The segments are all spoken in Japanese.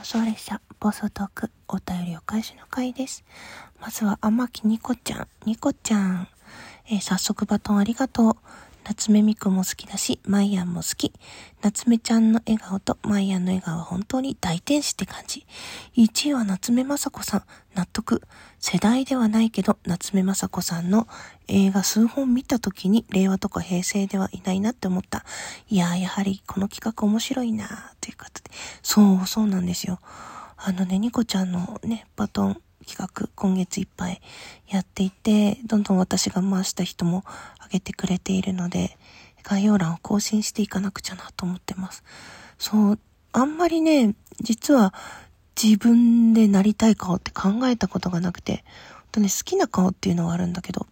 妄想列車、暴走トーク、お便りお返しの回です。まずは、天木ニコちゃん、ニコちゃん。えー早速バトンありがとう。夏目みくも好きだし、マイアンも好き。夏目ちゃんの笑顔とマイアンの笑顔は本当に大天使って感じ。1位は夏目雅子さん、納得。世代ではないけど、夏目雅子さんの映画数本見た時に、令和とか平成ではいないなって思った。いやー、やはりこの企画面白いなーということで。そう、そうなんですよ。あのね、ニコちゃんのね、バトン企画、今月いっぱいやっていて、どんどん私が回した人も上げてくれているので、概要欄を更新していかなくちゃなと思ってます。そう、あんまりね、実は自分でなりたい顔って考えたことがなくて、本当ね、好きな顔っていうのはあるんだけど、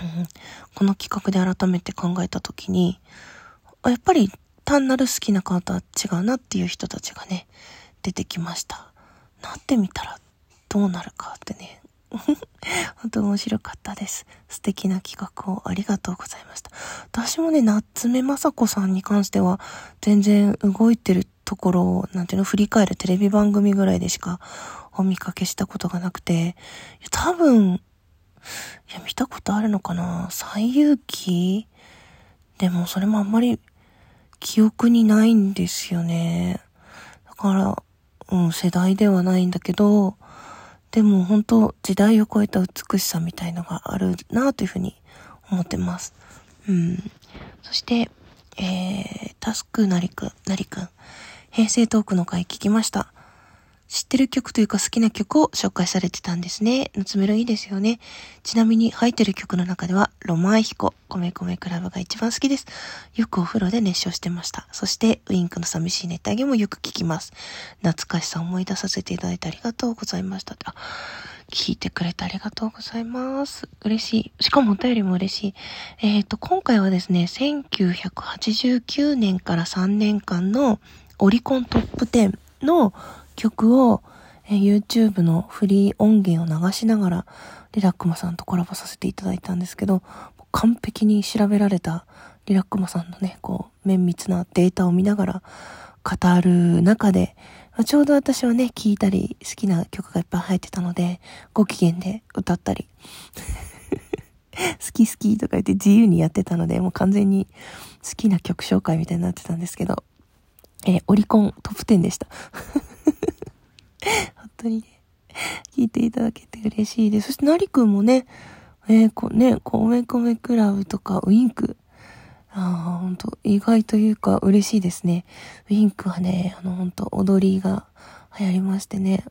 うん、この企画で改めて考えたときに、やっぱり単なる好きな顔とは違うなっていう人たちがね、出てきました。なってみたらどうなるかってね。本当面白かったです。素敵な企画をありがとうございました。私もね、夏目雅子さんに関しては、全然動いてるところを、なんていうの、振り返るテレビ番組ぐらいでしかお見かけしたことがなくて、多分、いや、見たことあるのかな最遊記？でもそれもあんまり記憶にないんですよね。だから、うん、世代ではないんだけど、でも本当時代を超えた美しさみたいのがあるなというふうに思ってます。うん。そして、えー、タスクなりくん、なりくん、平成トークの回聞きました。知ってる曲というか好きな曲を紹介されてたんですね。夏メロいいですよね。ちなみに入ってる曲の中では、ロマンヒコ、米米クラブが一番好きです。よくお風呂で熱唱してました。そして、ウインクの寂しい熱帯魚もよく聞きます。懐かしさ思い出させていただいてありがとうございました。あ、聞いてくれてありがとうございます。嬉しい。しかもお便りも嬉しい。えっ、と、今回はですね、1989年から3年間のオリコントップ10の曲を、え YouTube のフリー音源を流しながら、リラックマさんとコラボさせていただいたんですけど、完璧に調べられたリラックマさんのね、こう、綿密なデータを見ながら語る中で、まちょうど私はね、聴いたり、好きな曲がいっぱい入ってたので、ご機嫌で歌ったり、好き好きとか言って自由にやってたので、もう完全に好きな曲紹介みたいになってたんですけど、えーオリコントップ10でした。本当にね、聞いていただけて嬉しいです。そして、なりくんもね、えー、こね、米米クラブとか、ウインク。ああ、本当意外というか嬉しいですね。ウインクはね、あの、本当踊りが流行りましてね、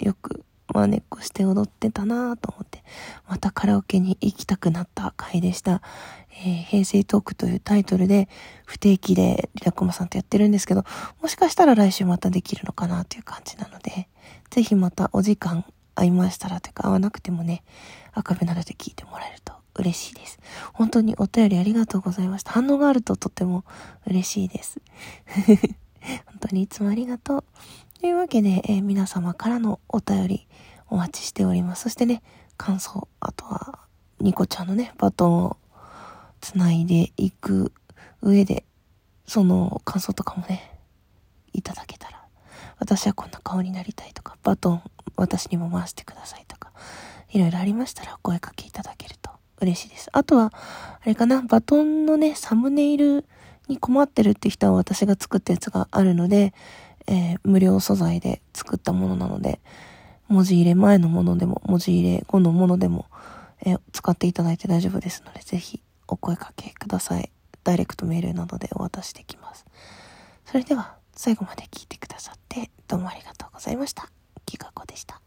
よく真似っこして踊ってたなぁと思って、またカラオケに行きたくなった回でした。えー平成トークというタイトルで不定期でリラコマさんとやってるんですけど、もしかしたら来週またできるのかなという感じなので、ぜひまたお時間合いましたらというか合わなくてもね、赤べなどで聞いてもらえると嬉しいです。本当にお便りありがとうございました。反応があるととても嬉しいです。本当にいつもありがとう。というわけで、えー皆様からのお便りお待ちしております。そしてね、感想、あとは、ニコちゃんのね、バトンをつないでいく上で、その感想とかもね、いただけたら、私はこんな顔になりたいとか、バトン私にも回してくださいとか、いろいろありましたらお声かけいただけると嬉しいです。あとは、あれかな、バトンのね、サムネイルに困ってるって人は私が作ったやつがあるので、えー無料素材で作ったものなので、文字入れ前のものでも、文字入れ後のものでも、えー使っていただいて大丈夫ですので、ぜひお声かけください。ダイレクトメールなどでお渡しできます。それでは、最後まで聞いてくださって、どうもありがとうございました。きがこでした。